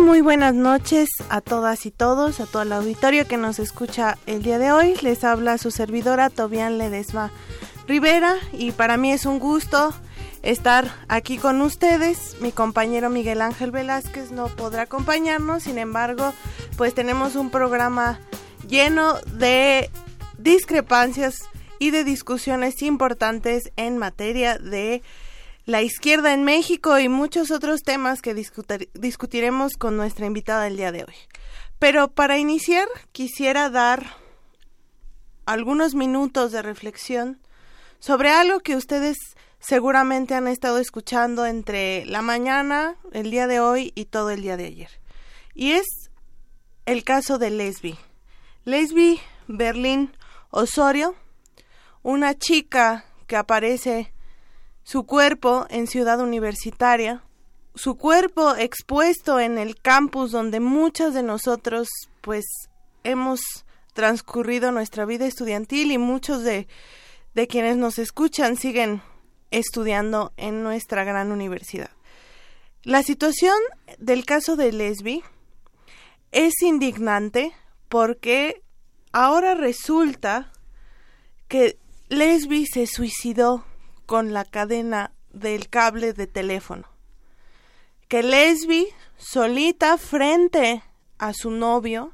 Muy buenas noches a todas y todos, a todo el auditorio que nos escucha el día de hoy. Les habla su servidora Tobián Ledesma Rivera y para mí es un gusto estar aquí con ustedes. Mi compañero Miguel Ángel Velázquez no podrá acompañarnos, sin embargo, pues tenemos un programa lleno de discrepancias y de discusiones importantes en materia de la izquierda en México y muchos otros temas que discutiremos con nuestra invitada el día de hoy. Pero para iniciar quisiera dar algunos minutos de reflexión sobre algo que ustedes seguramente han estado escuchando entre la mañana, el día de hoy y todo el día de ayer. Y es el caso de Lesbi. Lesbi Berlín Osorio, una chica que aparece su cuerpo en Ciudad Universitaria, su cuerpo expuesto en el campus donde muchas de nosotros pues hemos transcurrido nuestra vida estudiantil y muchos de, de quienes nos escuchan siguen estudiando en nuestra gran universidad. La situación del caso de Lesbi es indignante porque ahora resulta que Lesbi se suicidó con la cadena del cable de teléfono. Que Lesbi, solita frente a su novio,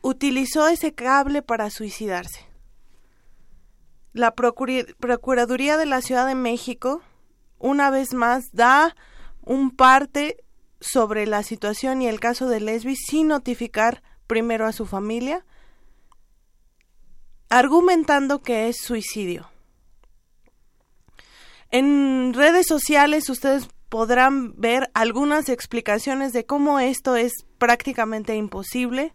utilizó ese cable para suicidarse. La Procuraduría de la Ciudad de México, una vez más, da un parte sobre la situación y el caso de Lesbi sin notificar primero a su familia, argumentando que es suicidio. En redes sociales ustedes podrán ver algunas explicaciones de cómo esto es prácticamente imposible,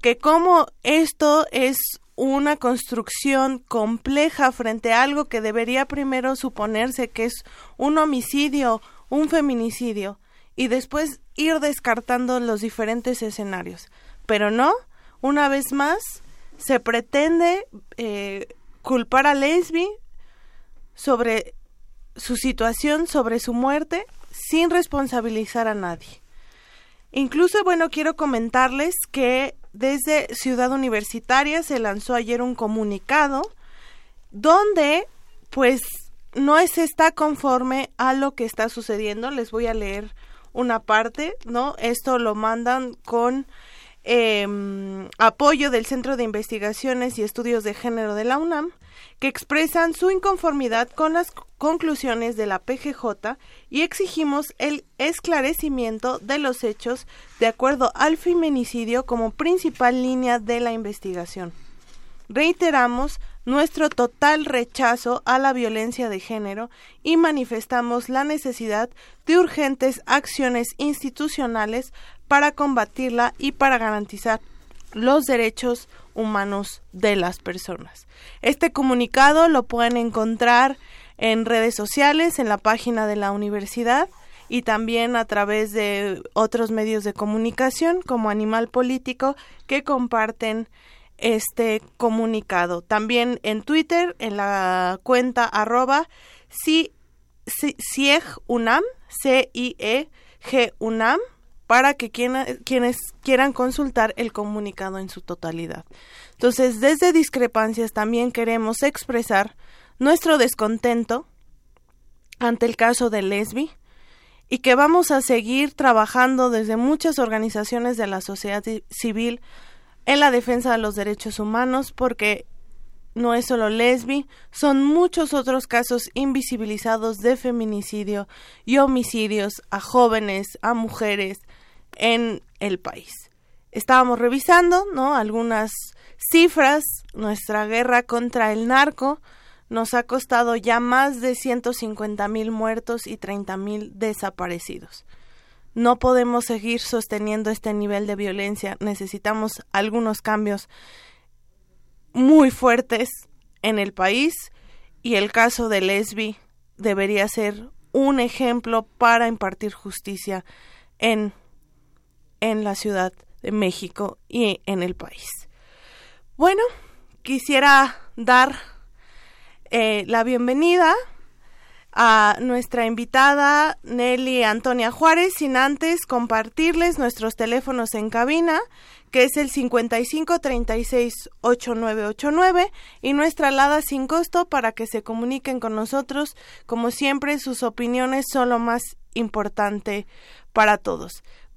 que cómo esto es una construcción compleja frente a algo que debería primero suponerse que es un homicidio, un feminicidio, y después ir descartando los diferentes escenarios. Pero no, una vez más, se pretende eh, culpar a Lesbi sobre su situación sobre su muerte sin responsabilizar a nadie. Incluso, bueno, quiero comentarles que desde Ciudad Universitaria se lanzó ayer un comunicado donde, pues, no se está conforme a lo que está sucediendo. Les voy a leer una parte, ¿no? Esto lo mandan con em, apoyo del Centro de Investigaciones y Estudios de Género de la UNAM que expresan su inconformidad con las conclusiones de la PGJ y exigimos el esclarecimiento de los hechos de acuerdo al feminicidio como principal línea de la investigación. Reiteramos nuestro total rechazo a la violencia de género y manifestamos la necesidad de urgentes acciones institucionales para combatirla y para garantizar los derechos humanos de las personas. Este comunicado lo pueden encontrar en redes sociales, en la página de la universidad y también a través de otros medios de comunicación como Animal Político que comparten este comunicado. También en Twitter, en la cuenta arroba C-I-E-G UNAM, para que quienes quieran consultar el comunicado en su totalidad. Entonces, desde discrepancias también queremos expresar nuestro descontento ante el caso de Lesbi y que vamos a seguir trabajando desde muchas organizaciones de la sociedad civil en la defensa de los derechos humanos porque no es solo lesbi, son muchos otros casos invisibilizados de feminicidio y homicidios a jóvenes, a mujeres en el país. Estábamos revisando, ¿no? Algunas cifras, nuestra guerra contra el narco nos ha costado ya más de 150 mil muertos y 30 mil desaparecidos. No podemos seguir sosteniendo este nivel de violencia, necesitamos algunos cambios muy fuertes en el país y el caso de Lesbi debería ser un ejemplo para impartir justicia en, en la Ciudad de México y en el país. Bueno, quisiera dar eh, la bienvenida a nuestra invitada Nelly Antonia Juárez, sin antes compartirles nuestros teléfonos en cabina, que es el 5536-8989 y nuestra alada sin costo para que se comuniquen con nosotros. Como siempre, sus opiniones son lo más importante para todos.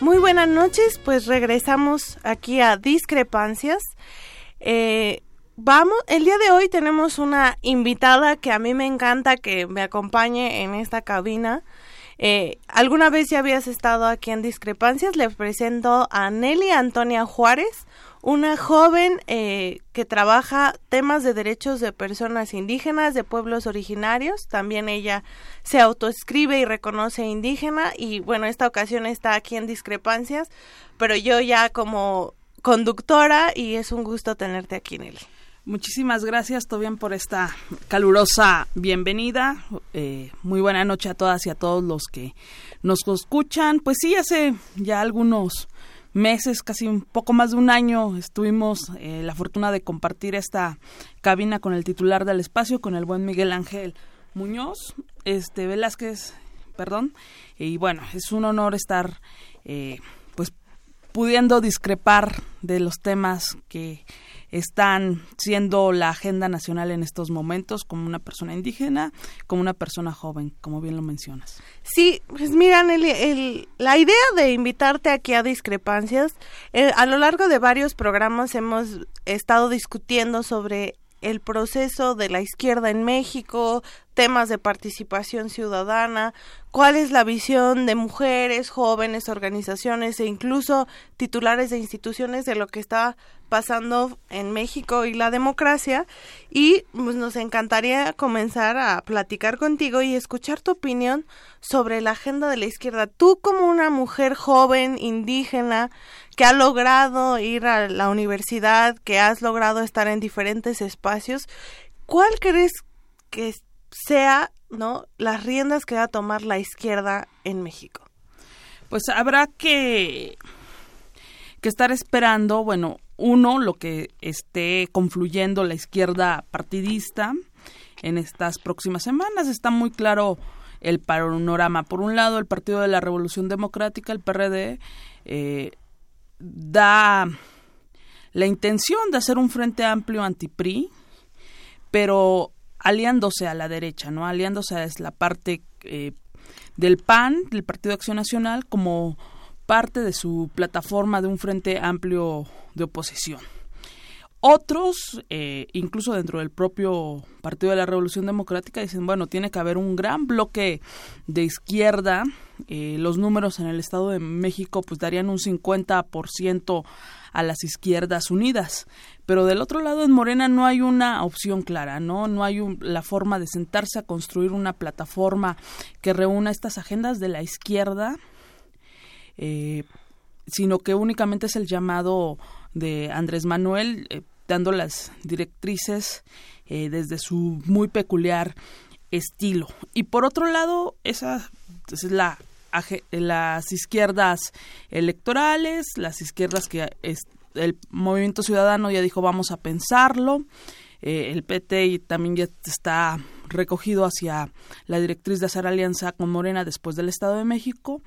Muy buenas noches, pues regresamos aquí a Discrepancias. Eh, vamos, el día de hoy tenemos una invitada que a mí me encanta que me acompañe en esta cabina. Eh, ¿Alguna vez ya habías estado aquí en Discrepancias? Le presento a Nelly Antonia Juárez una joven eh, que trabaja temas de derechos de personas indígenas, de pueblos originarios. También ella se autoescribe y reconoce indígena y bueno, esta ocasión está aquí en discrepancias, pero yo ya como conductora y es un gusto tenerte aquí, Nelly. Muchísimas gracias, Tobian, por esta calurosa bienvenida. Eh, muy buena noche a todas y a todos los que nos escuchan. Pues sí, hace ya algunos meses, casi un poco más de un año, estuvimos eh, la fortuna de compartir esta cabina con el titular del espacio, con el buen Miguel Ángel Muñoz, este Velázquez, perdón, y bueno, es un honor estar eh, pues pudiendo discrepar de los temas que están siendo la agenda nacional en estos momentos como una persona indígena, como una persona joven, como bien lo mencionas. Sí, pues mira, Nelly, la idea de invitarte aquí a Discrepancias, eh, a lo largo de varios programas hemos estado discutiendo sobre el proceso de la izquierda en México, temas de participación ciudadana, cuál es la visión de mujeres, jóvenes, organizaciones e incluso titulares de instituciones de lo que está pasando en México y la democracia y pues, nos encantaría comenzar a platicar contigo y escuchar tu opinión sobre la agenda de la izquierda. Tú como una mujer joven, indígena, que ha logrado ir a la universidad, que has logrado estar en diferentes espacios, ¿cuál crees que sea, ¿no? las riendas que va a tomar la izquierda en México? Pues habrá que que estar esperando, bueno, uno, lo que esté confluyendo la izquierda partidista en estas próximas semanas. Está muy claro el panorama. Por un lado, el Partido de la Revolución Democrática, el PRD, eh, da la intención de hacer un frente amplio anti-PRI, pero aliándose a la derecha, ¿no? Aliándose a la parte eh, del PAN, del Partido Acción Nacional, como parte de su plataforma de un frente amplio de oposición. Otros, eh, incluso dentro del propio Partido de la Revolución Democrática, dicen, bueno, tiene que haber un gran bloque de izquierda. Eh, los números en el Estado de México pues darían un 50% a las izquierdas unidas. Pero del otro lado, en Morena no hay una opción clara, ¿no? No hay la forma de sentarse a construir una plataforma que reúna estas agendas de la izquierda eh, sino que únicamente es el llamado de Andrés Manuel, eh, las directrices eh, desde su muy peculiar estilo. Y por otro lado, esa es la las izquierdas electorales, las izquierdas que el Movimiento Ciudadano ya dijo vamos a pensarlo, eh, el PT también ya está recogido hacia la directriz de hacer alianza con Morena después del Estado de México,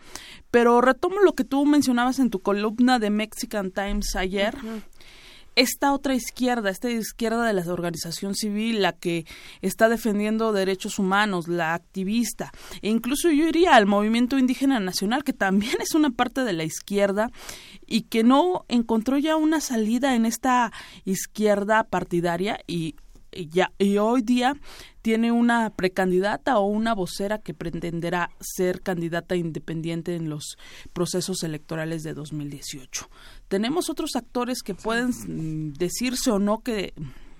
pero retomo lo que tú mencionabas en tu columna de Mexican Times ayer esta otra izquierda, esta izquierda de la organización civil, la que está defendiendo derechos humanos, la activista, e incluso yo iría al movimiento indígena nacional, que también es una parte de la izquierda y que no encontró ya una salida en esta izquierda partidaria y ya, y hoy día tiene una precandidata o una vocera que pretenderá ser candidata independiente en los procesos electorales de 2018. Tenemos otros actores que pueden mm, decirse o no que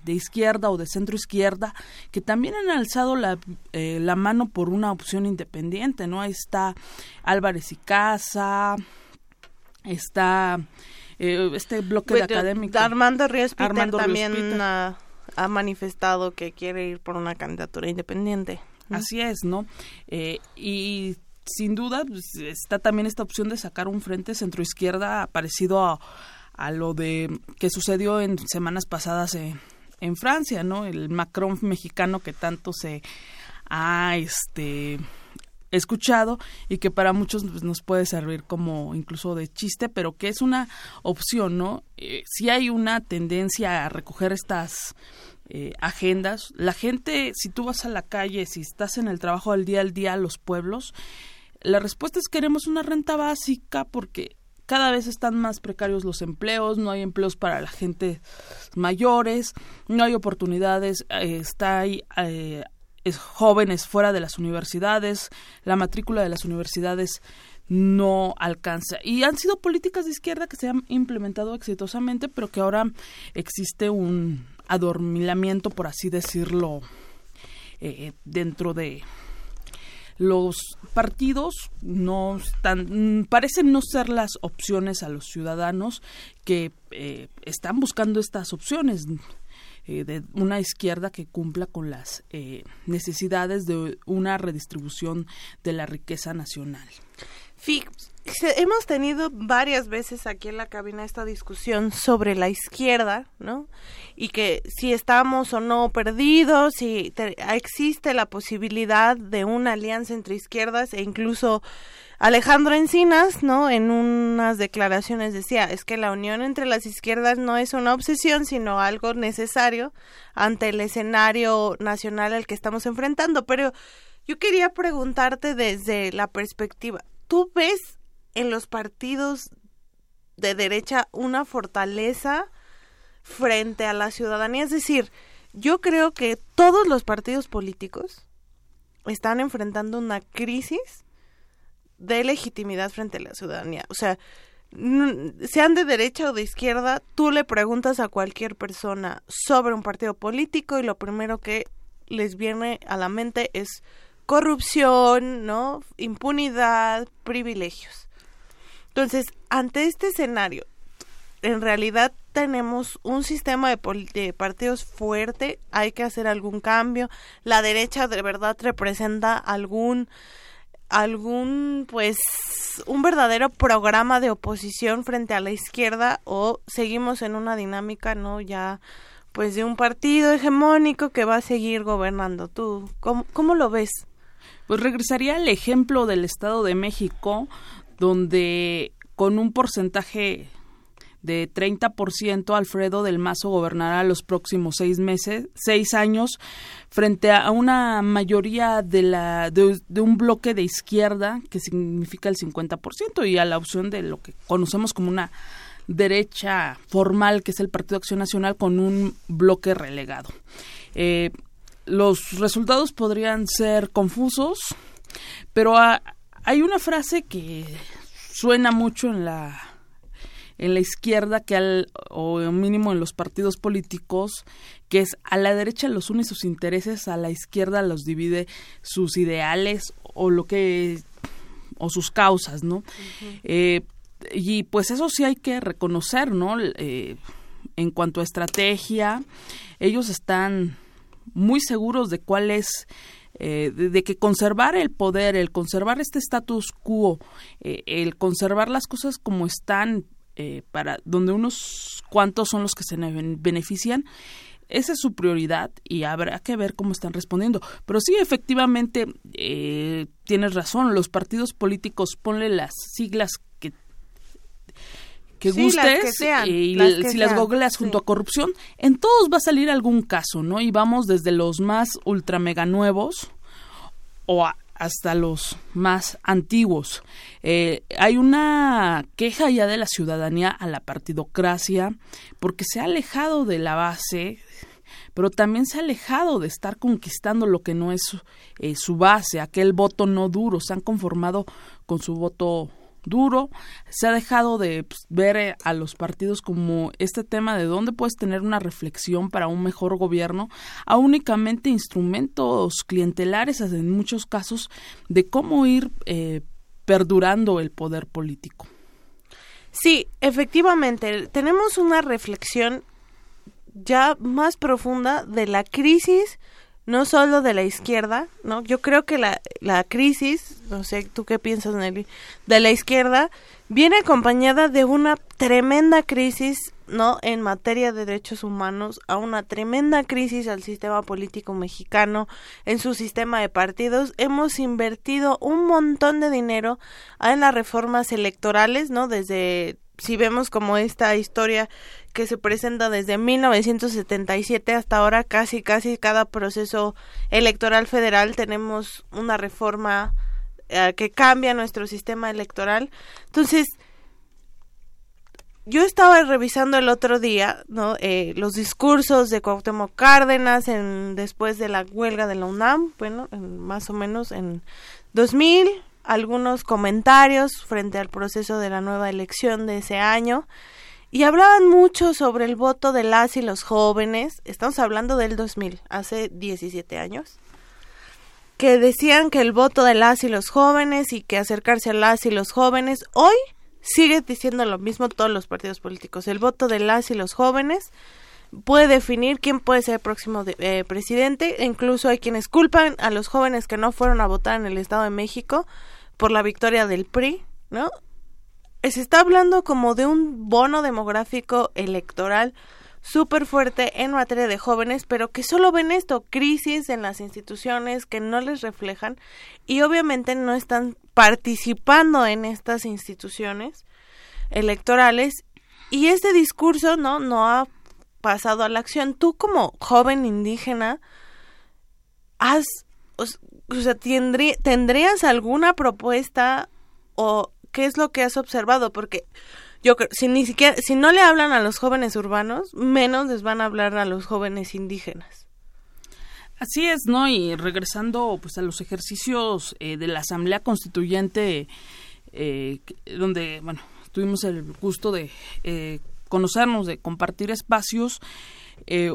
de izquierda o de centro izquierda que también han alzado la, eh, la mano por una opción independiente, ¿no? Ahí está Álvarez y Casa, está eh, este bloque de pues, académicos. Armando Ríos también ha manifestado que quiere ir por una candidatura independiente. Así es, ¿no? Eh, y sin duda pues, está también esta opción de sacar un frente centroizquierda parecido a, a lo de que sucedió en semanas pasadas en Francia, ¿no? El Macron mexicano que tanto se ha este escuchado y que para muchos pues, nos puede servir como incluso de chiste, pero que es una opción, ¿no? Eh, si hay una tendencia a recoger estas eh, agendas, la gente, si tú vas a la calle, si estás en el trabajo del día al día los pueblos, la respuesta es queremos una renta básica porque cada vez están más precarios los empleos, no hay empleos para la gente mayores, no hay oportunidades, eh, está ahí eh, jóvenes fuera de las universidades, la matrícula de las universidades no alcanza. Y han sido políticas de izquierda que se han implementado exitosamente, pero que ahora existe un adormilamiento, por así decirlo, eh, dentro de los partidos no están parecen no ser las opciones a los ciudadanos que eh, están buscando estas opciones eh, de una izquierda que cumpla con las eh, necesidades de una redistribución de la riqueza nacional. Hemos tenido varias veces aquí en la cabina esta discusión sobre la izquierda, ¿no? Y que si estamos o no perdidos, si existe la posibilidad de una alianza entre izquierdas e incluso Alejandro Encinas, ¿no? En unas declaraciones decía, es que la unión entre las izquierdas no es una obsesión, sino algo necesario ante el escenario nacional al que estamos enfrentando. Pero yo quería preguntarte desde la perspectiva, ¿tú ves en los partidos de derecha una fortaleza frente a la ciudadanía? Es decir, yo creo que todos los partidos políticos están enfrentando una crisis de legitimidad frente a la ciudadanía. O sea, sean de derecha o de izquierda, tú le preguntas a cualquier persona sobre un partido político y lo primero que les viene a la mente es corrupción, ¿no? Impunidad, privilegios. Entonces, ante este escenario, en realidad tenemos un sistema de, de, partidos fuerte, hay que hacer algún cambio, la derecha de verdad representa algún algún pues un verdadero programa de oposición frente a la izquierda o seguimos en una dinámica no ya pues de un partido hegemónico que va a seguir gobernando tú cómo, cómo lo ves pues regresaría al ejemplo del Estado de México donde con un porcentaje de 30%, Alfredo del Mazo gobernará los próximos seis meses, seis años, frente a una mayoría de, la, de, un bloque de izquierda, que significa el 50%, y a la opción de lo que conocemos como una derecha formal, que es el Partido Acción Nacional, con un bloque relegado. Eh, los resultados podrían ser confusos, pero hay una frase que suena mucho en la en la izquierda que al, o mínimo en los partidos políticos, que es a la derecha los une sus intereses, a la izquierda los divide sus ideales o lo que o sus causas, ¿no? Eh, y pues eso sí hay que reconocer, ¿no? Eh, en cuanto a estrategia, ellos están muy seguros de cuál es eh, de, que conservar el poder, el conservar este status quo, eh, el conservar las cosas como están, eh, para donde unos cuantos son los que se benefician, esa es su prioridad y habrá que ver cómo están respondiendo. Pero sí, efectivamente, tienes razón, los partidos políticos, ponle las siglas que que gustes y si las googleas junto a corrupción, en todos va a salir algún caso, ¿no? Y vamos desde los más ultra mega nuevos o hasta los más antiguos. Eh, hay una queja ya de la ciudadanía a la partidocracia porque se ha alejado de la base pero también se ha alejado de estar conquistando lo que no es eh, su base, aquel voto no duro, se han conformado con su voto duro, se ha dejado de pues, ver eh, a los partidos como este tema de dónde puedes tener una reflexión para un mejor gobierno, a únicamente instrumentos clientelares en muchos casos de cómo ir eh, perdurando el poder político. Sí, efectivamente, tenemos una reflexión ya más profunda de la crisis no solo de la izquierda, ¿no? Yo creo que la, la crisis, no sé, ¿tú qué piensas, Nelly? De la izquierda viene acompañada de una tremenda crisis, ¿no? En materia de derechos humanos, a una tremenda crisis al sistema político mexicano, en su sistema de partidos. Hemos invertido un montón de dinero en las reformas electorales, ¿no? Desde si vemos como esta historia que se presenta desde 1977 hasta ahora, casi casi cada proceso electoral federal tenemos una reforma eh, que cambia nuestro sistema electoral. Entonces, yo estaba revisando el otro día, ¿no? Eh, los discursos de Cuauhtémoc Cárdenas en, después de la huelga de la UNAM, bueno, más o menos en 2000, algunos comentarios frente al proceso de la nueva elección de ese año. Y hablaban mucho sobre el voto de las y los jóvenes, estamos hablando del 2000, hace 17 años, que decían que el voto de las y los jóvenes y que acercarse a las y los jóvenes, hoy sigue diciendo lo mismo todos los partidos políticos, el voto de las y los jóvenes puede definir quién puede ser el próximo eh, presidente. Incluso hay quienes culpan a los jóvenes que no fueron a votar en el Estado de México por la victoria del PRI, ¿no? Se está hablando como de un bono demográfico electoral súper fuerte en materia de jóvenes, pero que solo ven esto, crisis en las instituciones que no les reflejan y obviamente no están participando en estas instituciones electorales y este discurso no no ha pasado a la acción. Tú como joven indígena, has, o, sea, ¿tendrías alguna propuesta o qué es lo que has observado? Porque yo creo, si ni siquiera, si no le hablan a los jóvenes urbanos, menos les van a hablar a los jóvenes indígenas. Así es, ¿no? Y regresando pues a los ejercicios eh, de la Asamblea Constituyente, eh, donde, bueno, tuvimos el gusto de eh, conocernos, de compartir espacios, eh,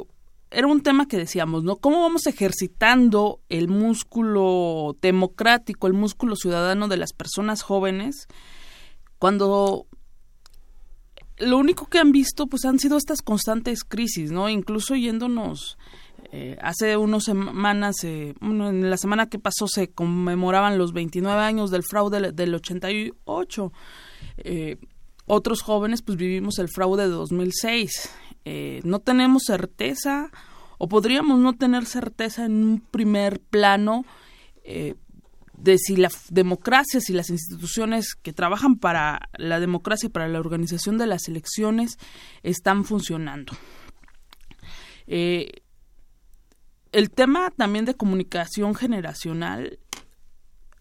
era un tema que decíamos, ¿no? ¿Cómo vamos ejercitando el músculo democrático, el músculo ciudadano de las personas jóvenes cuando lo único que han visto pues han sido estas constantes crisis, ¿no? Incluso yéndonos eh, hace unas semanas, eh, en la semana que pasó se conmemoraban los 29 años del fraude del 88. Eh, otros jóvenes pues vivimos el fraude de 2006. Eh, no tenemos certeza o podríamos no tener certeza en un primer plano eh, de si la democracia, si las instituciones que trabajan para la democracia para la organización de las elecciones están funcionando. Eh, el tema también de comunicación generacional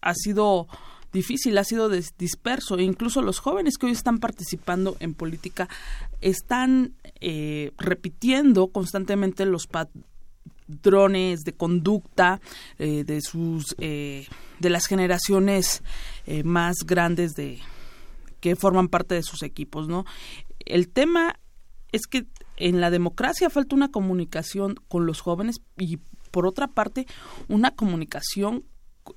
ha sido difícil, ha sido disperso. E incluso los jóvenes que hoy están participando en política están eh, repitiendo constantemente los patrones de conducta eh, de sus eh, de las generaciones más grandes de que forman parte de sus equipos, ¿no? El tema es que en la democracia falta una comunicación con los jóvenes y por otra parte una comunicación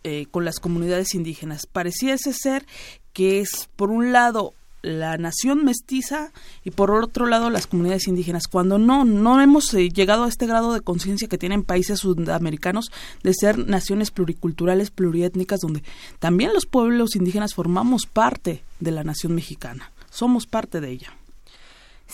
eh, con las comunidades indígenas. Pareciese ser que es, por un lado, la nación mestiza y por otro lado las comunidades indígenas, cuando no, no hemos eh, llegado a este grado de conciencia que tienen países sudamericanos de ser naciones pluriculturales, pluriétnicas, donde también los pueblos indígenas formamos parte de la nación mexicana, somos parte de ella.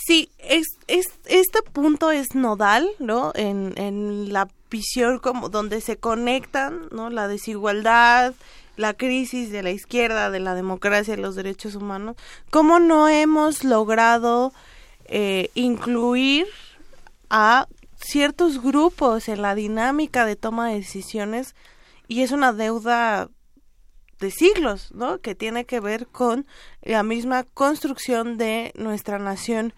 Sí, es, es, este punto es nodal, ¿no? En, en la visión como donde se conectan, ¿no? La desigualdad, la crisis de la izquierda, de la democracia y los derechos humanos, ¿cómo no hemos logrado eh, incluir a ciertos grupos en la dinámica de toma de decisiones? Y es una deuda de siglos, ¿no? Que tiene que ver con la misma construcción de nuestra nación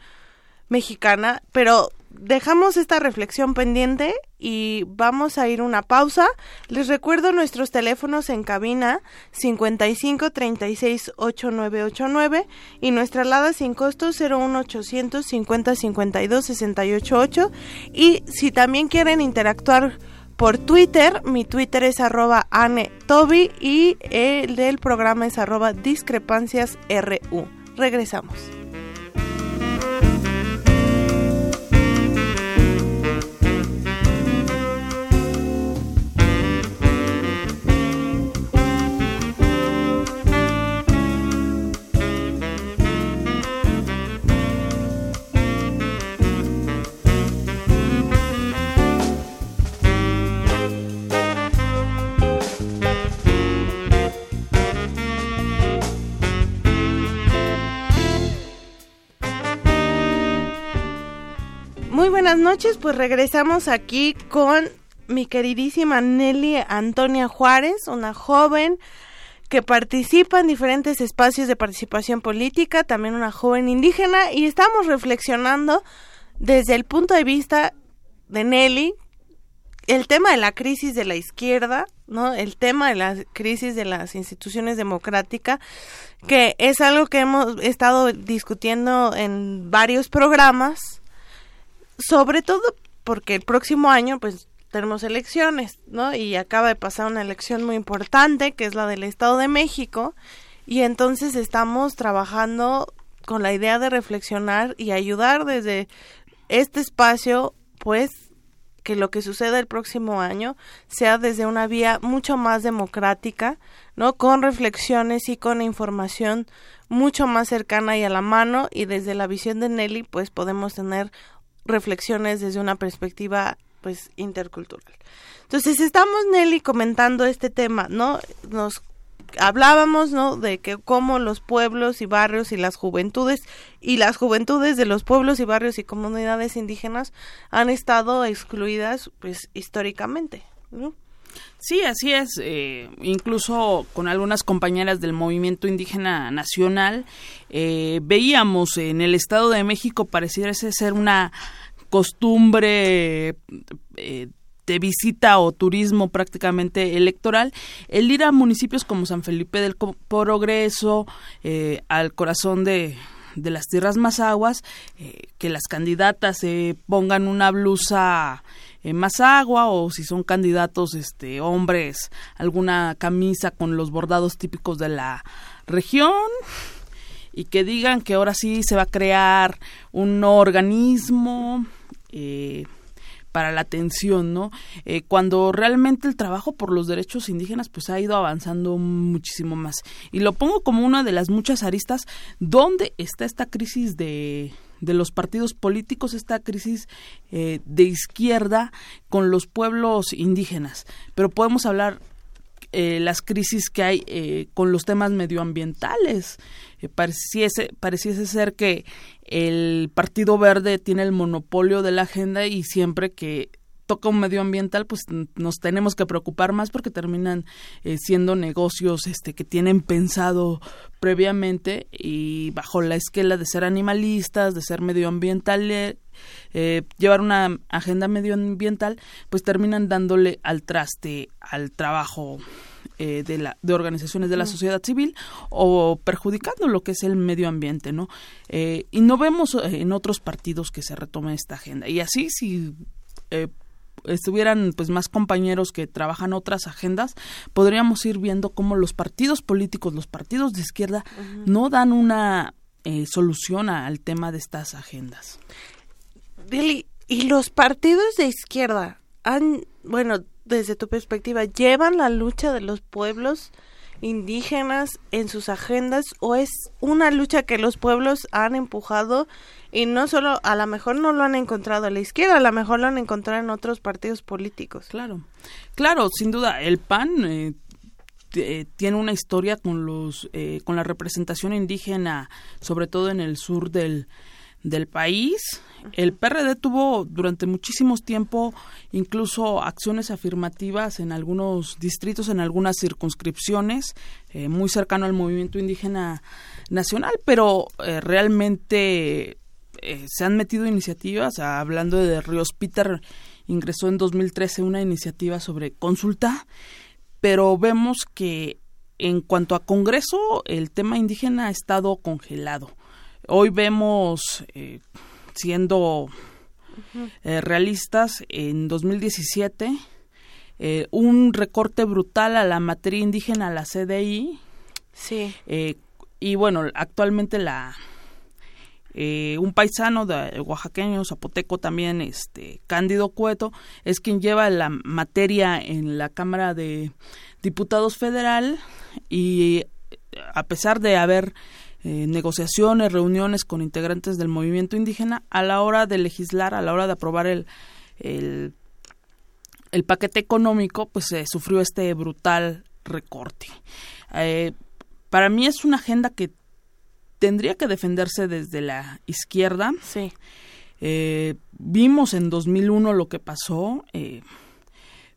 mexicana, pero dejamos esta reflexión pendiente y vamos a ir una pausa. Les recuerdo nuestros teléfonos en cabina 55 36 8989 y nuestra alada sin costo 01800 50 52 688 y si también quieren interactuar por Twitter, mi Twitter es arroba Toby y el del programa es arroba discrepancias RU. Regresamos. Buenas noches, pues regresamos aquí con mi queridísima Nelly Antonia Juárez, una joven que participa en diferentes espacios de participación política, también una joven indígena, y estamos reflexionando desde el punto de vista de Nelly el tema de la crisis de la izquierda, ¿no? El tema de la crisis de las instituciones democráticas, que es algo que hemos estado discutiendo en varios programas sobre todo porque el próximo año pues tenemos elecciones, ¿no? Y acaba de pasar una elección muy importante, que es la del Estado de México, y entonces estamos trabajando con la idea de reflexionar y ayudar desde este espacio, pues, que lo que suceda el próximo año sea desde una vía mucho más democrática, ¿no? Con reflexiones y con información mucho más cercana y a la mano y desde la visión de Nelly, pues podemos tener reflexiones desde una perspectiva pues intercultural. Entonces estamos Nelly comentando este tema, ¿no? Nos hablábamos, ¿no? De que cómo los pueblos y barrios y las juventudes y las juventudes de los pueblos y barrios y comunidades indígenas han estado excluidas, pues históricamente. Sí, así es. Eh, incluso con algunas compañeras del movimiento indígena nacional eh, veíamos en el Estado de México pareciera ser una costumbre eh, de visita o turismo prácticamente electoral, el ir a municipios como San Felipe del Progreso, eh, al corazón de, de las tierras más aguas, eh, que las candidatas pongan una blusa más agua o si son candidatos este hombres alguna camisa con los bordados típicos de la región y que digan que ahora sí se va a crear un organismo eh, para la atención, ¿no? Eh, cuando realmente el trabajo por los derechos indígenas pues ha ido avanzando muchísimo más. Y lo pongo como una de las muchas aristas donde está esta crisis de, de los partidos políticos, esta crisis eh, de izquierda con los pueblos indígenas. Pero podemos hablar eh, las crisis que hay eh, con los temas medioambientales. Eh, pareciese, pareciese ser que el Partido Verde tiene el monopolio de la agenda y siempre que toca un medioambiental, pues nos tenemos que preocupar más porque terminan siendo negocios este que tienen pensado previamente y bajo la esquela de ser animalistas, de ser medioambientales, llevar una agenda medioambiental, pues terminan dándole al traste al trabajo eh, de, la, de organizaciones de la sociedad civil o perjudicando lo que es el medio ambiente, ¿no? Eh, y no vemos eh, en otros partidos que se retome esta agenda. Y así, si estuvieran pues más compañeros que trabajan otras agendas, podríamos ir viendo cómo los partidos políticos, los partidos de izquierda, no dan una eh, soluciona al tema de estas agendas. Dili, ¿y los partidos de izquierda han, bueno, desde tu perspectiva, llevan la lucha de los pueblos indígenas en sus agendas o es una lucha que los pueblos han empujado y no solo, a lo mejor no lo han encontrado a la izquierda, a lo mejor lo han encontrado en otros partidos políticos. Claro, claro, sin duda, el PAN eh, eh, tiene una historia con los eh, con la representación indígena, sobre todo en el sur del, del país. El PRD tuvo durante muchísimos tiempo incluso acciones afirmativas en algunos distritos, en algunas circunscripciones, eh, muy cercano al movimiento indígena nacional, pero realmente se han metido iniciativas, hablando de Ríos Peter, ingresó en 2013 una iniciativa sobre consulta pero vemos que en cuanto a Congreso, el tema indígena ha estado congelado. Hoy vemos, eh, siendo eh, realistas, en 2017, eh, un recorte brutal a la materia indígena, a la CDI. Sí. y bueno, actualmente la, eh, un paisano de oaxaqueño, zapoteco también, este Cándido Cueto, es quien lleva la materia en la Cámara de Diputados Federal y a pesar de haber eh, negociaciones, reuniones con integrantes del movimiento indígena, a la hora de legislar, a la hora de aprobar el, el, paquete económico, pues se sufrió este brutal recorte. Eh, para mí es una agenda que tendría que defenderse desde la izquierda. Sí. Eh, vimos en 2001 lo que pasó, eh,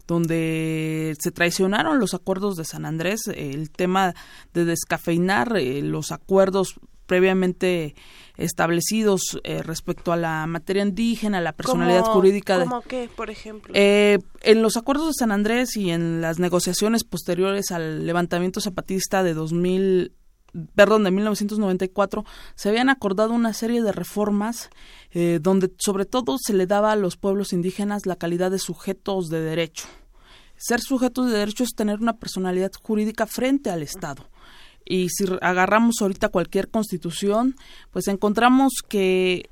donde se traicionaron los acuerdos de San Andrés, el tema de descafeinar eh, los acuerdos previamente establecidos respecto a la materia indígena, la personalidad jurídica. ¿Cómo qué, por ejemplo? en los acuerdos de San Andrés y en las negociaciones posteriores al levantamiento zapatista de 2000 perdón, de 1994, se habían acordado una serie de reformas eh, donde sobre todo se le daba a los pueblos indígenas la calidad de sujetos de derecho. Ser sujetos de derecho es tener una personalidad jurídica frente al Estado. Y si agarramos ahorita cualquier constitución, pues encontramos que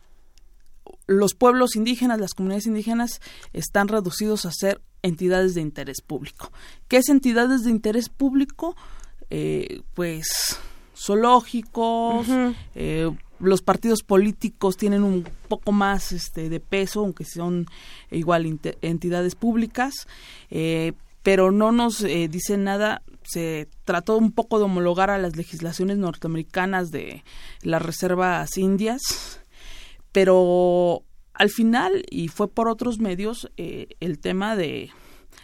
los pueblos indígenas, las comunidades indígenas, están reducidos a ser entidades de interés público. ¿Qué es entidades de interés público? Eh, pues zoológicos, eh, los partidos políticos tienen un poco más este, de peso, aunque son igual entidades públicas, eh, pero no nos eh, dicen nada. Se trató un poco de homologar a las legislaciones norteamericanas de las reservas indias, pero al final, y fue por otros medios, el tema de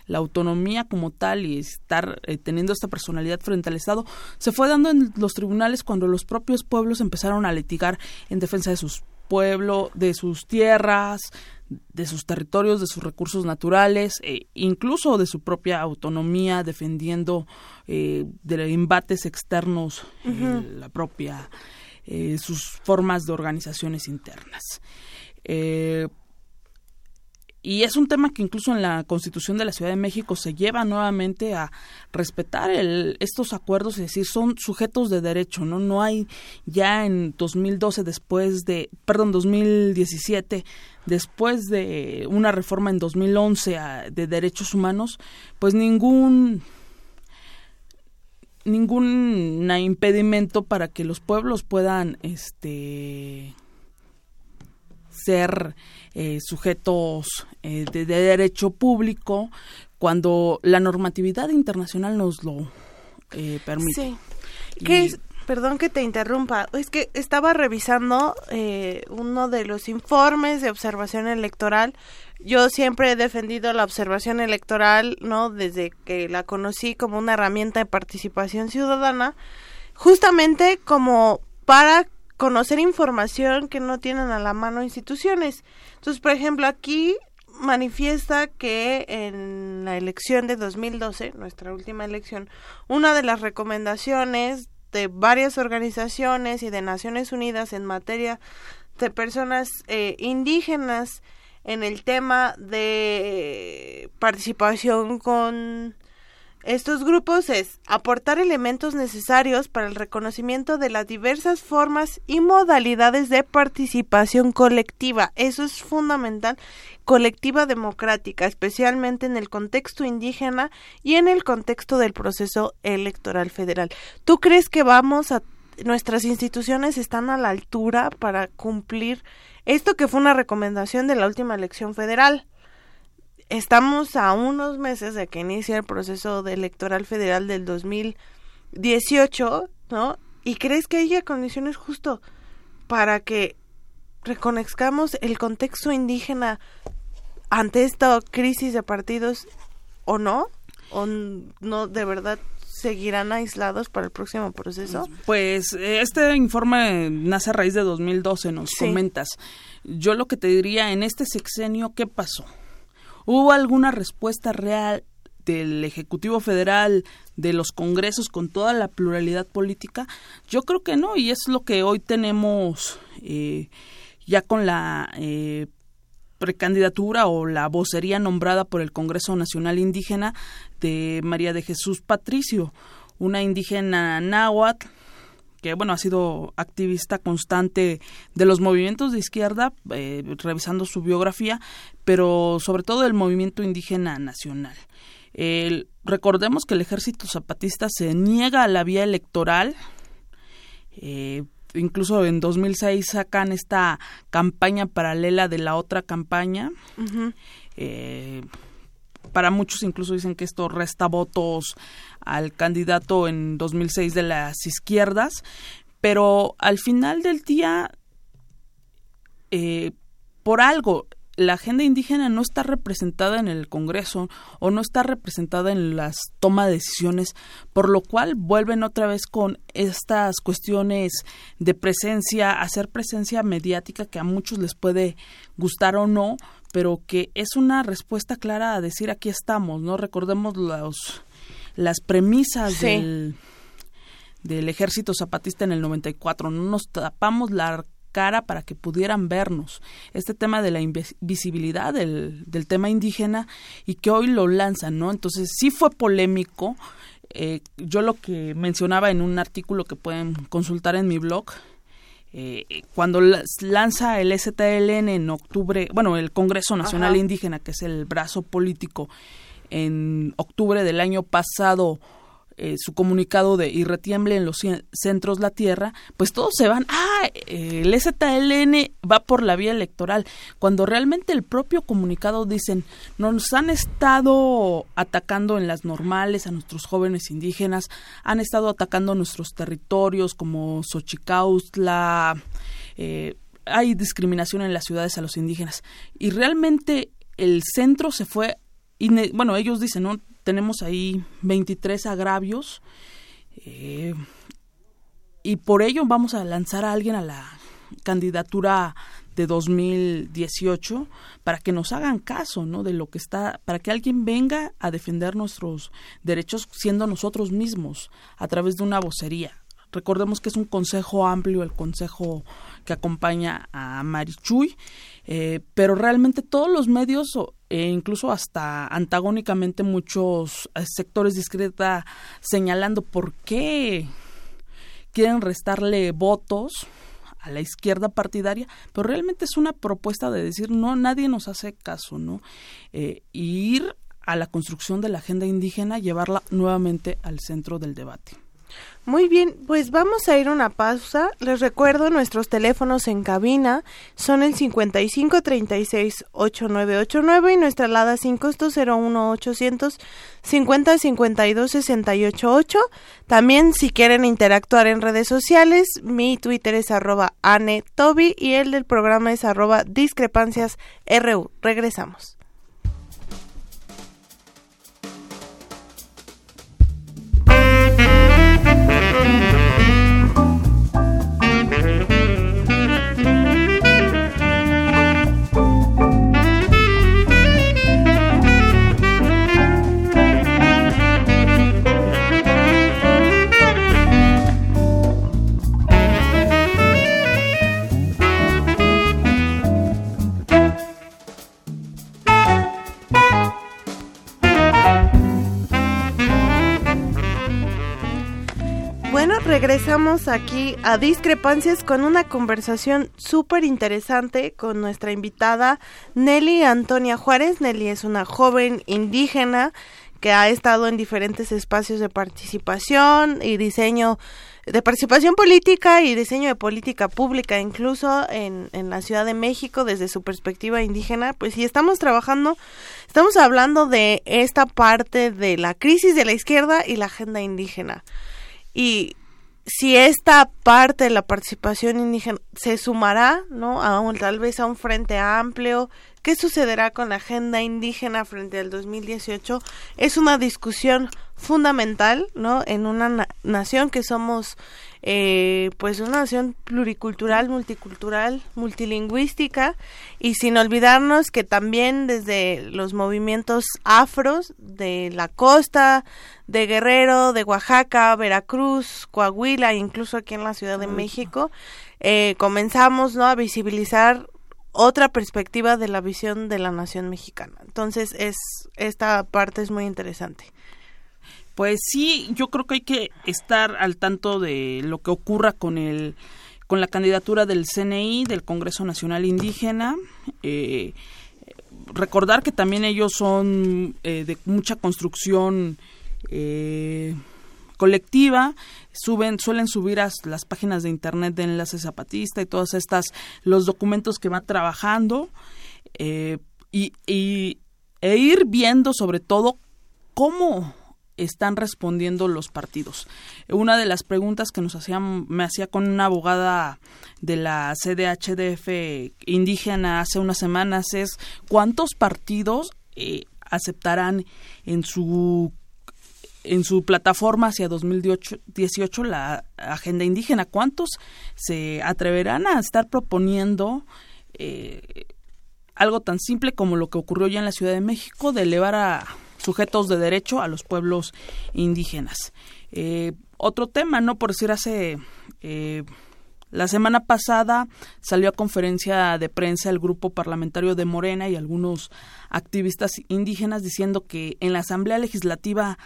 la autonomía como tal y estar eh, teniendo esta personalidad frente al Estado se fue dando en los tribunales cuando los propios pueblos empezaron a litigar en defensa de sus pueblos, de sus tierras, de sus territorios, de sus recursos naturales, e incluso de su propia autonomía, defendiendo eh, de embates externos eh, la propia sus formas de organizaciones internas. Y es un tema que incluso en la Constitución de la Ciudad de México se lleva nuevamente a respetar el, estos acuerdos, es decir, son sujetos de derecho, ¿no? No hay ya en 2012, después de, perdón, 2017, después de una reforma en 2011 de derechos humanos, pues ningún ningún impedimento para que los pueblos puedan este ser eh, sujetos eh, de, derecho público cuando la normatividad internacional nos lo eh, permite. Sí. Perdón que te interrumpa, es que estaba revisando uno de los informes de observación electoral. Yo siempre he defendido la observación electoral, ¿no? Desde que la conocí como una herramienta de participación ciudadana, justamente como para conocer información que no tienen a la mano instituciones. Entonces, por ejemplo, aquí manifiesta que en la elección de 2012, nuestra última elección, una de las recomendaciones de varias organizaciones y de Naciones Unidas en materia de personas eh, indígenas en el tema de participación con estos grupos es aportar elementos necesarios para el reconocimiento de las diversas formas y modalidades de participación colectiva. Eso es fundamental, colectiva democrática, especialmente en el contexto indígena y en el contexto del proceso electoral federal. ¿Tú crees que vamos a nuestras instituciones están a la altura para cumplir esto que fue una recomendación de la última elección federal? Estamos a unos meses de que inicie el proceso de electoral federal del 2018, ¿no? ¿Y crees que haya condiciones justo para que reconozcamos el contexto indígena ante esta crisis de partidos o no? ¿O no de verdad seguirán aislados para el próximo proceso? Pues este informe nace a raíz de 2012, nos comentas. Yo lo que te diría en este sexenio, ¿qué pasó? ¿Hubo alguna respuesta real del Ejecutivo Federal, de los Congresos con toda la pluralidad política? Yo creo que no, y es lo que hoy tenemos eh, ya con la eh, precandidatura o la vocería nombrada por el Congreso Nacional Indígena de María de Jesús Patricio, una indígena náhuatl que bueno ha sido activista constante de los movimientos de izquierda, eh, revisando su biografía, pero sobre todo del movimiento indígena nacional. recordemos que el ejército zapatista se niega a la vía electoral. Eh, incluso en 2006 sacan esta campaña paralela de la otra campaña para muchos incluso dicen que esto resta votos al candidato en 2006 de las izquierdas, pero al final del día, eh, por algo, la agenda indígena no está representada en el Congreso o no está representada en las toma de decisiones, por lo cual vuelven otra vez con estas cuestiones de presencia, hacer presencia mediática que a muchos les puede gustar o no, pero que es una respuesta clara a decir aquí estamos, ¿no? Recordemos los, las premisas del, del ejército zapatista en el 94, no nos tapamos la cara para que pudieran vernos. Este tema de la invisibilidad del, del tema indígena y que hoy lo lanzan, ¿no? Entonces sí fue polémico. Eh, yo lo que mencionaba en un artículo que pueden consultar en mi blog, eh, cuando lanza el STLN en octubre, bueno, el Congreso Nacional Indígena, que es el brazo político, en octubre del año pasado, eh, su comunicado de y retiemble en los centros la tierra, pues todos se van, ah, el STLN va por la vía electoral, cuando realmente el propio comunicado dicen, nos han estado atacando en las normales a nuestros jóvenes indígenas, han estado atacando nuestros territorios como Xochicaustla, eh, hay discriminación en las ciudades a los indígenas y realmente el centro se fue bueno, ellos dicen, ¿no? Tenemos ahí 23 agravios eh, y por ello vamos a lanzar a alguien a la candidatura de 2018 para que nos hagan caso, ¿no? De lo que está, para que alguien venga a defender nuestros derechos siendo nosotros mismos a través de una vocería. Recordemos que es un consejo amplio, el consejo que acompaña a Marichuy, eh, pero realmente todos los medios e incluso hasta antagónicamente muchos eh, sectores izquierda señalando por qué quieren restarle votos a la izquierda partidaria, pero realmente es una propuesta de decir no, nadie nos hace caso, ¿no? Eh, ir a la construcción de la agenda indígena, llevarla nuevamente al centro del debate. Muy bien, pues vamos a ir a una pausa. Les recuerdo nuestros teléfonos en cabina son el 55 36 8989 y nuestra alada sin costo 01 800 50 52 68 8. También si quieren interactuar en redes sociales, mi Twitter es arroba anetobi y el del programa es arroba discrepancias ru. Regresamos. Regresamos aquí a Discrepancias con una conversación súper interesante con nuestra invitada Nelly Antonia Juárez. Nelly es una joven indígena que ha estado en diferentes espacios de participación y diseño de participación política y diseño de política pública, incluso en, en la Ciudad de México desde su perspectiva indígena, pues sí estamos trabajando, estamos hablando de esta parte de la crisis de la izquierda y la agenda indígena. Y si esta parte de la participación indígena se sumará, ¿no? A un, tal vez a un frente amplio, ¿qué sucederá con la agenda indígena frente al 2018? Es una discusión fundamental, ¿no? En una nación que somos, eh, pues, una nación pluricultural, multicultural, multilingüística, y sin olvidarnos que también desde los movimientos afros de la costa, de Guerrero, de Oaxaca, Veracruz, Coahuila, incluso aquí en la Ciudad de México, eh, comenzamos, ¿no? A visibilizar otra perspectiva de la visión de la nación mexicana. Entonces, es esta parte es muy interesante. Pues sí, yo creo que hay que estar al tanto de lo que ocurra con el con la candidatura del CNI, del Congreso Nacional Indígena. Eh, recordar que también ellos son eh, de mucha construcción eh, colectiva suben suelen subir a las páginas de internet de enlace zapatista y todas estas los documentos que va trabajando y, y, e ir viendo sobre todo cómo están respondiendo los partidos. Una de las preguntas que nos hacían, me hacía con una abogada de la CDHDF indígena hace unas semanas es cuántos partidos eh, aceptarán en su en su plataforma hacia 2018 la agenda indígena. ¿Cuántos se atreverán a estar proponiendo eh, algo tan simple como lo que ocurrió ya en la Ciudad de México de elevar a sujetos de derecho a los pueblos indígenas. Eh, otro tema, ¿no? Por decir, hace... Eh, la semana pasada salió a conferencia de prensa el grupo parlamentario de Morena y algunos activistas indígenas diciendo que en la Asamblea Legislativa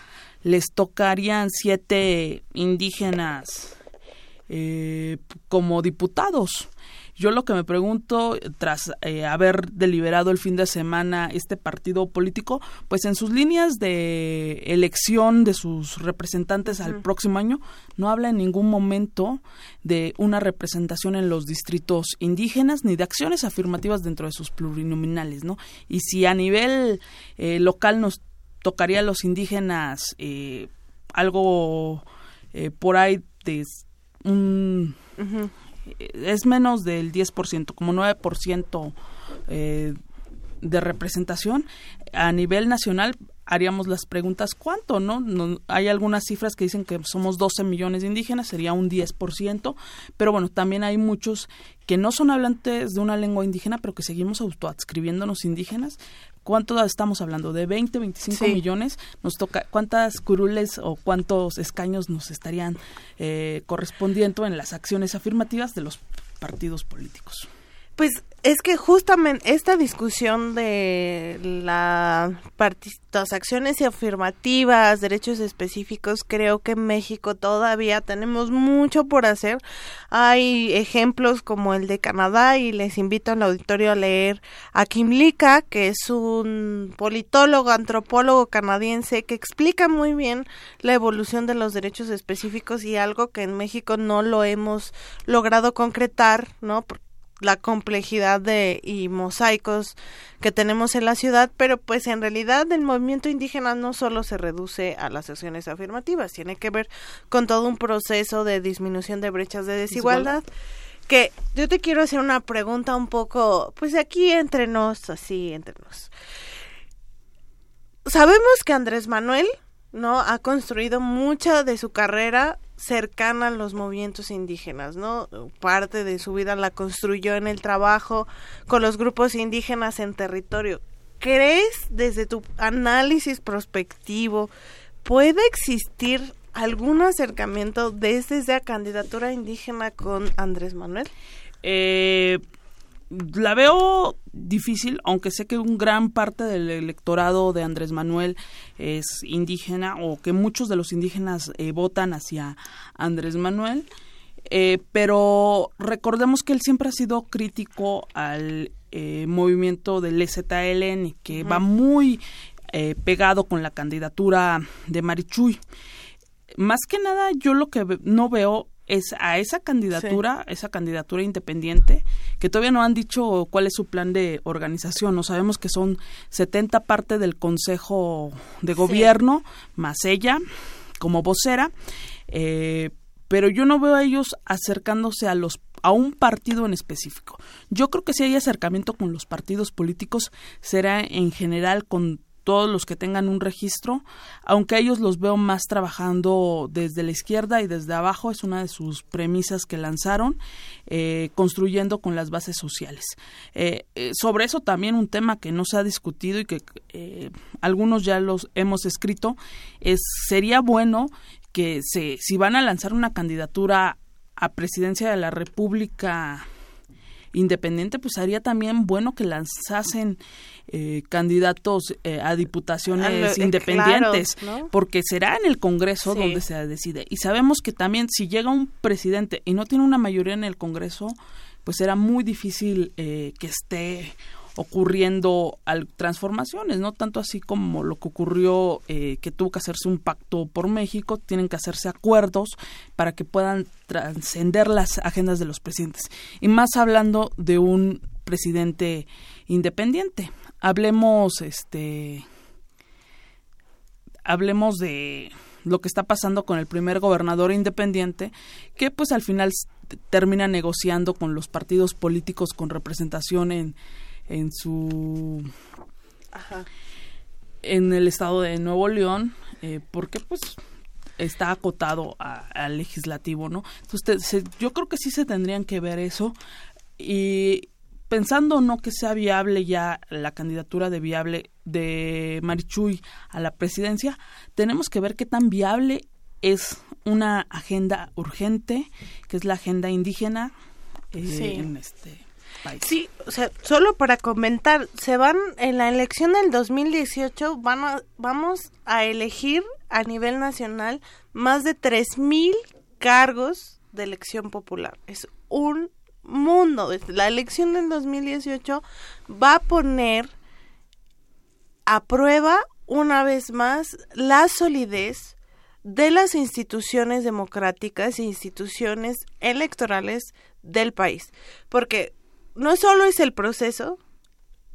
les tocarían siete indígenas eh, como diputados. Yo lo que me pregunto, tras eh, haber deliberado el fin de semana este partido político, pues en sus líneas de elección de sus representantes al próximo año, no habla en ningún momento de una representación en los distritos indígenas ni de acciones afirmativas dentro de sus plurinominales, ¿no? Y si a nivel eh, local nos tocaría a los indígenas eh, algo por ahí de un es menos del 10%, como 9% eh, de representación. A nivel nacional haríamos las preguntas cuánto, ¿no? Hay algunas cifras que dicen que somos 12 millones de indígenas, sería un 10%, pero bueno, también hay muchos que no son hablantes de una lengua indígena, pero que seguimos autoadscribiéndonos indígenas, ¿Cuánto estamos hablando? ¿De 20, 25 millones? Nos toca, ¿Cuántas curules o cuántos escaños nos estarían eh, correspondiendo en las acciones afirmativas de los partidos políticos? Pues es que justamente esta discusión de la las acciones afirmativas, derechos específicos, creo que en México todavía tenemos mucho por hacer. Hay ejemplos como el de Canadá y les invito al auditorio a leer a Kim Lika, que es un politólogo, antropólogo canadiense que explica muy bien la evolución de los derechos específicos y algo que en México no lo hemos logrado concretar, ¿no? La complejidad de y mosaicos que tenemos en la ciudad, pero pues en realidad el movimiento indígena no solo se reduce a las acciones afirmativas, tiene que ver con todo un proceso de disminución de brechas de desigualdad. Que yo te quiero hacer una pregunta un poco, pues aquí entre nos, así entre nos. Sabemos que Andrés Manuel, ¿no? Ha construido mucha de su carrera cercana a los movimientos indígenas, ¿no? Parte de su vida la construyó en el trabajo con los grupos indígenas en territorio. ¿Crees desde tu análisis prospectivo puede existir algún acercamiento desde esa candidatura indígena con Andrés Manuel? Eh, la veo difícil, aunque sé que un gran parte del electorado de Andrés Manuel es indígena o que muchos de los indígenas eh, votan hacia Andrés Manuel. Eh, pero recordemos que él siempre ha sido crítico al eh, movimiento del EZLN, que va muy eh, pegado con la candidatura de Marichuy. Más que nada, yo lo que no veo es a esa candidatura, esa candidatura independiente, que todavía no han dicho cuál es su plan de organización. No sabemos que son 70 partes del Consejo de Gobierno, más ella como vocera, eh, pero yo no veo a ellos acercándose a los a un partido en específico. Yo creo que si hay acercamiento con los partidos políticos será en general con todos los que tengan un registro, aunque ellos los veo más trabajando desde la izquierda y desde abajo, es una de sus premisas que lanzaron, eh, construyendo con las bases sociales. Eh, eh, sobre eso también un tema que no se ha discutido y que algunos ya los hemos escrito, es sería bueno que se, si van a lanzar una candidatura a presidencia de la República independiente, pues haría también bueno que lanzasen eh, candidatos eh, a diputaciones eh, independientes, porque será en el Congreso donde se decide. Y sabemos que también si llega un presidente y no tiene una mayoría en el Congreso, pues será muy difícil que esté ocurriendo transformaciones, no tanto así como lo que ocurrió eh, que tuvo que hacerse un pacto por México, tienen que hacerse acuerdos para que puedan trascender las agendas de los presidentes. Y más hablando de un presidente independiente. Hablemos, este, hablemos de lo que está pasando con el primer gobernador independiente, que pues al final termina negociando con los partidos políticos con representación en en su en el estado de Nuevo León eh, porque pues está acotado al legislativo no entonces yo creo que sí se tendrían que ver eso. Y pensando no que sea viable ya la candidatura de viable de Marichuy a la presidencia tenemos que ver qué tan viable es una agenda urgente que es la agenda indígena eh, en este Sí, o sea, solo para comentar, se van en la elección del 2018 van a, vamos a elegir a nivel nacional más de 3000 cargos de elección popular. Es un mundo. La elección del 2018 va a poner a prueba una vez más la solidez de las instituciones democráticas e instituciones electorales del país. Porque no solo es el proceso,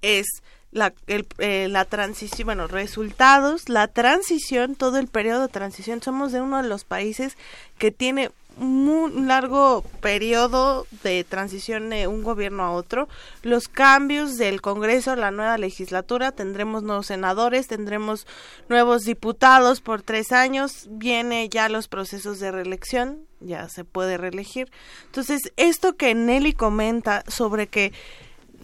es la, eh, la transición, bueno, resultados, la transición, todo el periodo de transición. Somos de uno de los países que tiene un largo periodo de transición de un gobierno a otro. Los cambios del Congreso, la nueva legislatura, tendremos nuevos senadores, tendremos nuevos diputados por tres años, viene ya los procesos de reelección, ya se puede reelegir. Entonces, esto que Nelly comenta sobre que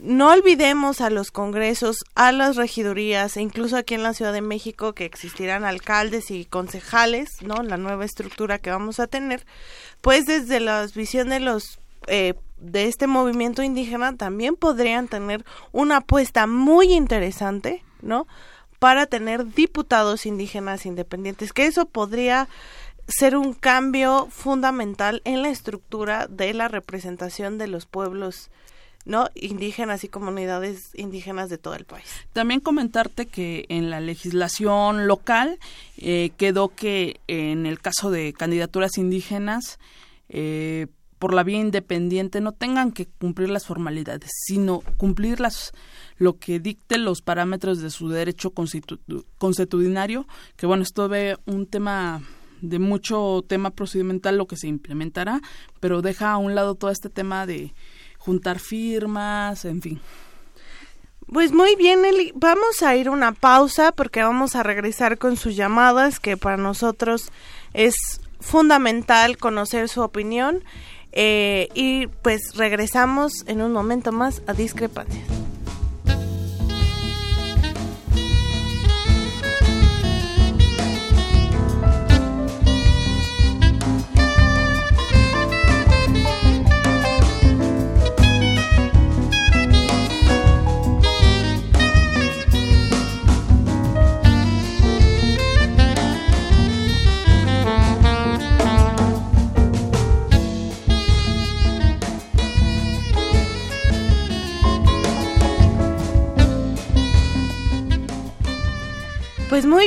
no olvidemos a los congresos, a las regidurías e incluso aquí en la Ciudad de México que existirán alcaldes y concejales, ¿no? La nueva estructura que vamos a tener, pues desde la visión de los eh, de este movimiento indígena también podrían tener una apuesta muy interesante, ¿no? Para tener diputados indígenas independientes, que eso podría ser un cambio fundamental en la estructura de la representación de los pueblos ¿no? indígenas y comunidades indígenas de todo el país. También comentarte que en la legislación local eh, quedó que en el caso de candidaturas indígenas eh, por la vía independiente no tengan que cumplir las formalidades, sino cumplir las lo que dicte los parámetros de su derecho constitucionario, que bueno, esto ve un tema de mucho tema procedimental lo que se implementará, pero deja a un lado todo este tema de juntar firmas, en fin. Pues muy bien, Eli. Vamos a ir una pausa porque vamos a regresar con sus llamadas, que para nosotros es fundamental conocer su opinión. Eh, y pues regresamos en un momento más a discrepancias.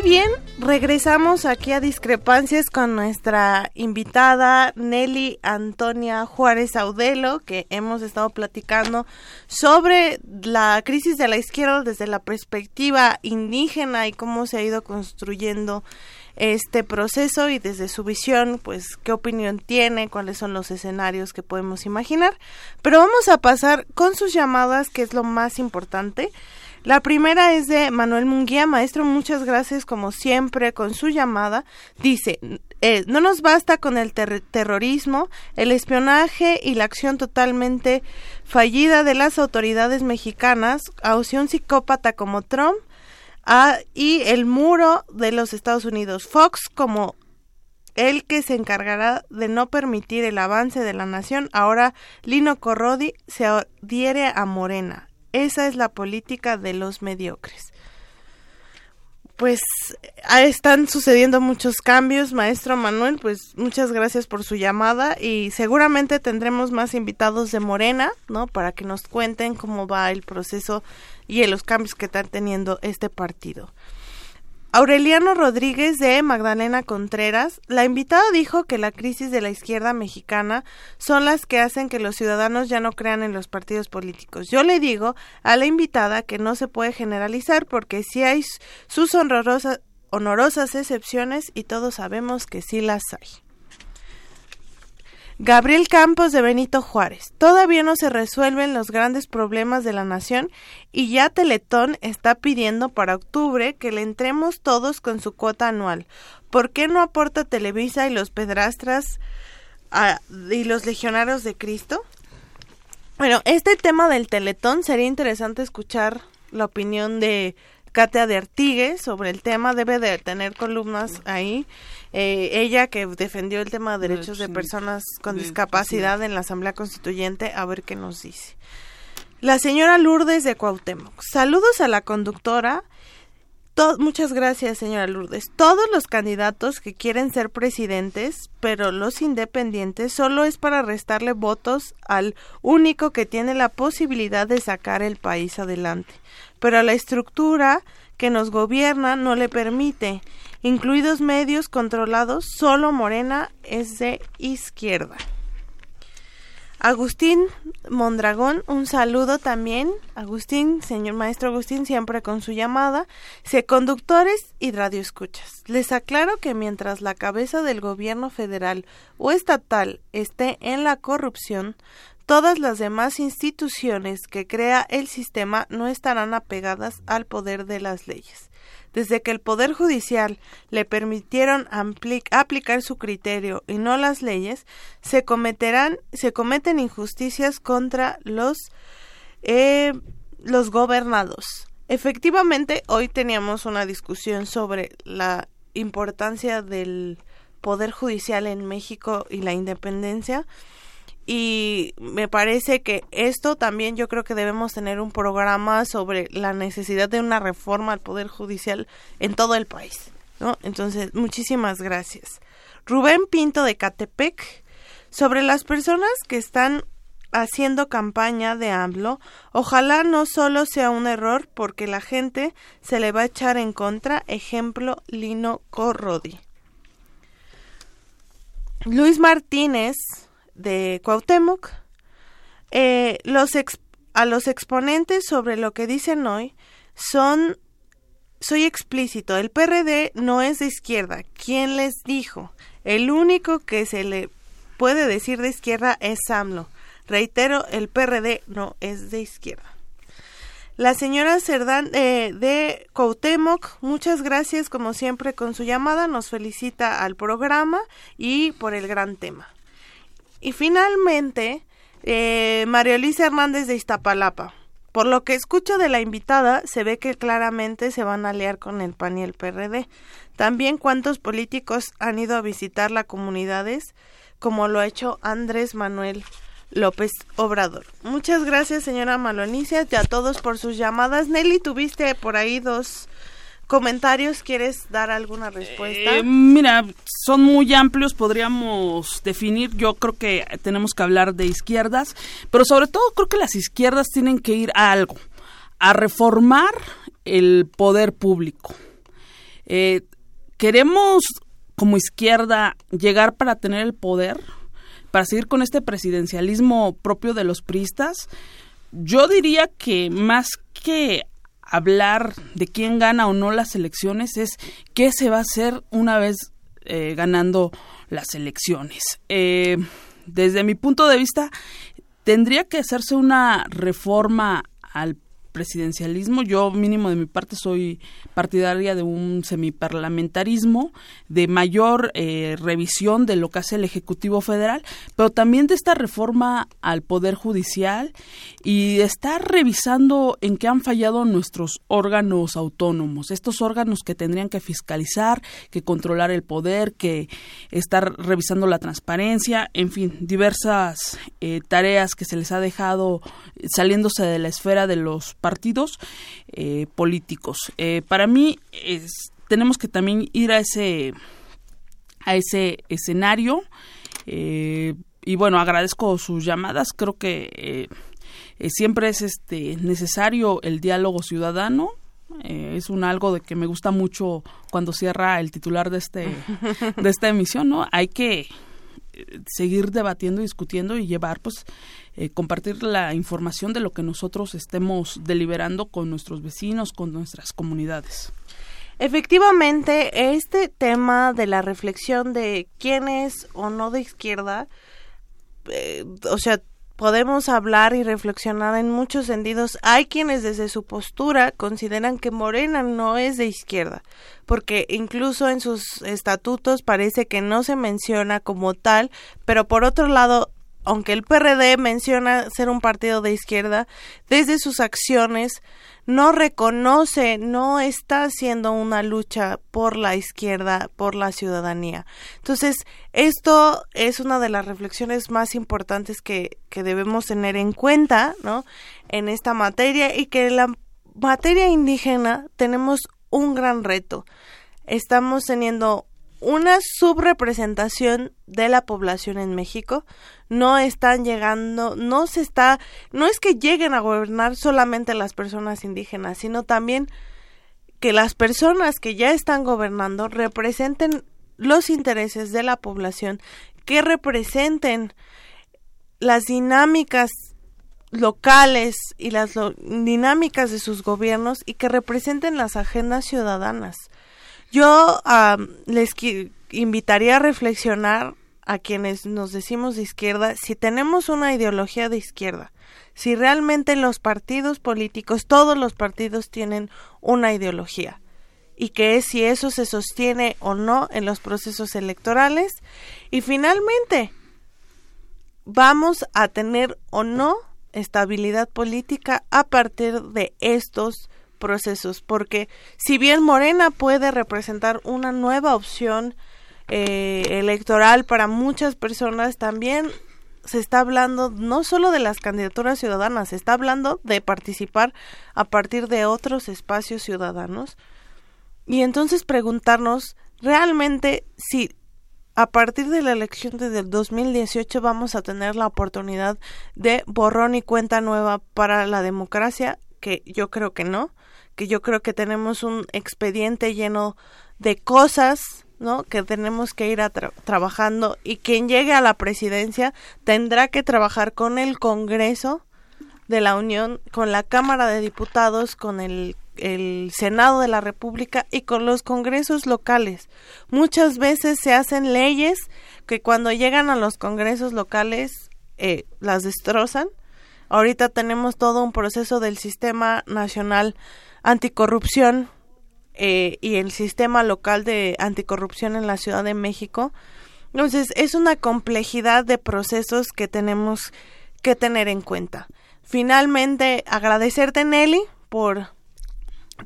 Bien, regresamos aquí a Discrepancias con nuestra invitada Nelly Antonia Juárez Audelo, que hemos estado platicando sobre la crisis de la izquierda desde la perspectiva indígena y cómo se ha ido construyendo este proceso y desde su visión, pues qué opinión tiene, cuáles son los escenarios que podemos imaginar. Pero vamos a pasar con sus llamadas, que es lo más importante. La primera es de Manuel Munguía. Maestro, muchas gracias como siempre con su llamada. Dice, eh, no nos basta con el terrorismo, el espionaje y la acción totalmente fallida de las autoridades mexicanas hacia un psicópata como Trump ah, y el muro de los Estados Unidos. Fox como el que se encargará de no permitir el avance de la nación. Ahora Lino Corrodi se adhiere a Morena. Esa es la política de los mediocres. Pues ah, están sucediendo muchos cambios, maestro Manuel, pues muchas gracias por su llamada y seguramente tendremos más invitados de Morena, ¿no? Para que nos cuenten cómo va el proceso y los cambios que está teniendo este partido. Aureliano Rodríguez de Magdalena Contreras, la invitada dijo que la crisis de la izquierda mexicana son las que hacen que los ciudadanos ya no crean en los partidos políticos. Yo le digo a la invitada que no se puede generalizar porque sí hay sus honorosas excepciones y todos sabemos que sí las hay. Gabriel Campos de Benito Juárez. Todavía no se resuelven los grandes problemas de la nación y ya Teletón está pidiendo para octubre que le entremos todos con su cuota anual. ¿Por qué no aporta Televisa y los pedrastras y los legionarios de Cristo? Bueno, este tema del Teletón sería interesante escuchar la opinión de Katia de Artigues sobre el tema. Debe de tener columnas ahí eh, ella que defendió el tema de derechos de personas con discapacidad en la Asamblea Constituyente, a ver qué nos dice. La señora Lourdes de Cuauhtémoc. Saludos a la conductora. muchas gracias, señora Lourdes. Todos los candidatos que quieren ser presidentes, pero los independientes, solo es para restarle votos al único que tiene la posibilidad de sacar el país adelante. Pero la estructura que nos gobierna no le permite incluidos medios controlados, solo Morena es de izquierda. Agustín Mondragón, un saludo también. Agustín, señor maestro Agustín, siempre con su llamada. Se conductores y radioescuchas. Les aclaro que mientras la cabeza del gobierno federal o estatal esté en la corrupción, todas las demás instituciones que crea el sistema no estarán apegadas al poder de las leyes desde que el Poder Judicial le permitieron aplicar su criterio y no las leyes, se cometerán, se cometen injusticias contra los, eh, los gobernados. Efectivamente, hoy teníamos una discusión sobre la importancia del Poder Judicial en México y la independencia y me parece que esto también yo creo que debemos tener un programa sobre la necesidad de una reforma al poder judicial en todo el país, ¿no? Entonces, muchísimas gracias. Rubén Pinto de Catepec sobre las personas que están haciendo campaña de AMLO, ojalá no solo sea un error porque la gente se le va a echar en contra, ejemplo Lino Corrodi. Luis Martínez de Cuauhtémoc, eh, los a los exponentes sobre lo que dicen hoy son soy explícito, el PRD no es de izquierda. ¿Quién les dijo? El único que se le puede decir de izquierda es AMLO. Reitero, el PRD no es de izquierda. La señora Cerdán eh, de Cuauhtémoc, muchas gracias como siempre con su llamada, nos felicita al programa y por el gran tema. Y finalmente, eh, María Elisa Hernández de Iztapalapa. Por lo que escucho de la invitada, se ve que claramente se van a aliar con el PAN y el PRD. También cuántos políticos han ido a visitar las comunidades, como lo ha hecho Andrés Manuel López Obrador. Muchas gracias, señora Malonicia, y a todos por sus llamadas. Nelly, tuviste por ahí dos comentarios, ¿quieres dar alguna respuesta? Eh, mira, son muy amplios, podríamos definir, yo creo que tenemos que hablar de izquierdas, pero sobre todo creo que las izquierdas tienen que ir a algo, a reformar el poder público. Eh, ¿Queremos como izquierda llegar para tener el poder? ¿Para seguir con este presidencialismo propio de los priistas? Yo diría que más que hablar de quién gana o no las elecciones es qué se va a hacer una vez eh, ganando las elecciones. Eh, desde mi punto de vista, tendría que hacerse una reforma al presidencialismo. Yo mínimo de mi parte soy partidaria de un semiparlamentarismo, de mayor eh, revisión de lo que hace el Ejecutivo Federal, pero también de esta reforma al Poder Judicial y estar revisando en qué han fallado nuestros órganos autónomos, estos órganos que tendrían que fiscalizar, que controlar el poder, que estar revisando la transparencia, en fin, diversas eh, tareas que se les ha dejado saliéndose de la esfera de los partidos eh, políticos. Eh, para mí es, tenemos que también ir a ese a ese escenario eh, y bueno agradezco sus llamadas creo que siempre es este necesario el diálogo ciudadano es un algo de que me gusta mucho cuando cierra el titular de este de esta emisión no hay que seguir debatiendo, discutiendo y llevar, pues, eh, compartir la información de lo que nosotros estemos deliberando con nuestros vecinos, con nuestras comunidades. Efectivamente, este tema de la reflexión de quién es o no de izquierda, eh, o sea, podemos hablar y reflexionar en muchos sentidos. Hay quienes desde su postura consideran que Morena no es de izquierda, porque incluso en sus estatutos parece que no se menciona como tal, pero por otro lado, aunque el PRD menciona ser un partido de izquierda, desde sus acciones no reconoce, no está haciendo una lucha por la izquierda, por la ciudadanía. Entonces, esto es una de las reflexiones más importantes que, que debemos tener en cuenta, ¿no? En esta materia y que en la materia indígena tenemos un gran reto. Estamos teniendo una subrepresentación de la población en México. No están llegando, no se está, no es que lleguen a gobernar solamente las personas indígenas, sino también que las personas que ya están gobernando representen los intereses de la población, que representen las dinámicas locales y las dinámicas de sus gobiernos y que representen las agendas ciudadanas. Yo les invitaría a reflexionar a quienes nos decimos de izquierda si tenemos una ideología de izquierda, si realmente los partidos políticos, todos los partidos tienen una ideología y que es si eso se sostiene o no en los procesos electorales y finalmente vamos a tener o no estabilidad política a partir de estos procesos, porque si bien Morena puede representar una nueva opción eh, electoral para muchas personas, también se está hablando no solo de las candidaturas ciudadanas, se está hablando de participar a partir de otros espacios ciudadanos. Y entonces preguntarnos realmente si a partir de la elección desde el 2018 vamos a tener la oportunidad de borrón y cuenta nueva para la democracia, que yo creo que no que yo creo que tenemos un expediente lleno de cosas, ¿no? Que tenemos que ir a trabajando y quien llegue a la presidencia tendrá que trabajar con el Congreso de la Unión, con la Cámara de Diputados, con el, el Senado de la República y con los congresos locales. Muchas veces se hacen leyes que cuando llegan a los congresos locales eh, las destrozan. Ahorita tenemos todo un proceso del sistema nacional anticorrupción eh, y el sistema local de anticorrupción en la Ciudad de México. Entonces, es una complejidad de procesos que tenemos que tener en cuenta. Finalmente, agradecerte, Nelly, por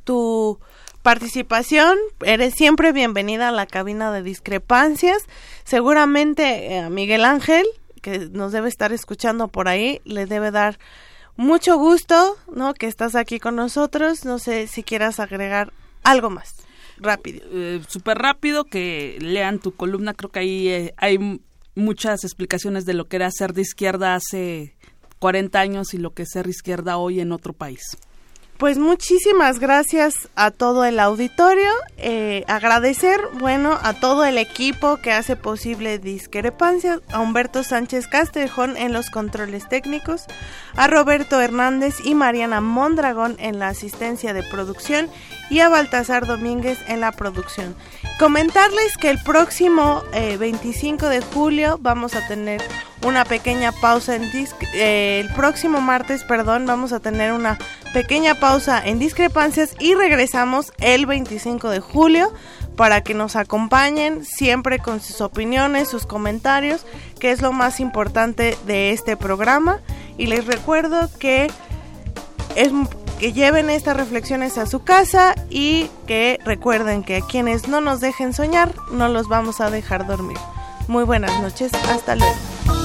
tu participación. Eres siempre bienvenida a la cabina de discrepancias. Seguramente a eh, Miguel Ángel, que nos debe estar escuchando por ahí, le debe dar mucho gusto, ¿no? Que estás aquí con nosotros. No sé si quieras agregar algo más. Rápido. Eh, Súper rápido, que lean tu columna. Creo que ahí eh, hay muchas explicaciones de lo que era ser de izquierda hace 40 años y lo que es ser izquierda hoy en otro país. Pues muchísimas gracias a todo el auditorio. Eh, agradecer, bueno, a todo el equipo que hace posible Discrepancias, a Humberto Sánchez Castrejón en los controles técnicos, a Roberto Hernández y Mariana Mondragón en la asistencia de producción y a Baltasar Domínguez en la producción. Comentarles que el próximo 25 eh, de julio vamos a tener una pequeña pausa en eh, el próximo martes, perdón, vamos a tener una pequeña pausa en discrepancias y regresamos el 25 de julio para que nos acompañen siempre con sus opiniones, sus comentarios, que es lo más importante de este programa. Y les recuerdo que es que lleven estas reflexiones a su casa y que recuerden que a quienes no nos dejen soñar, no los vamos a dejar dormir. Muy buenas noches, hasta luego.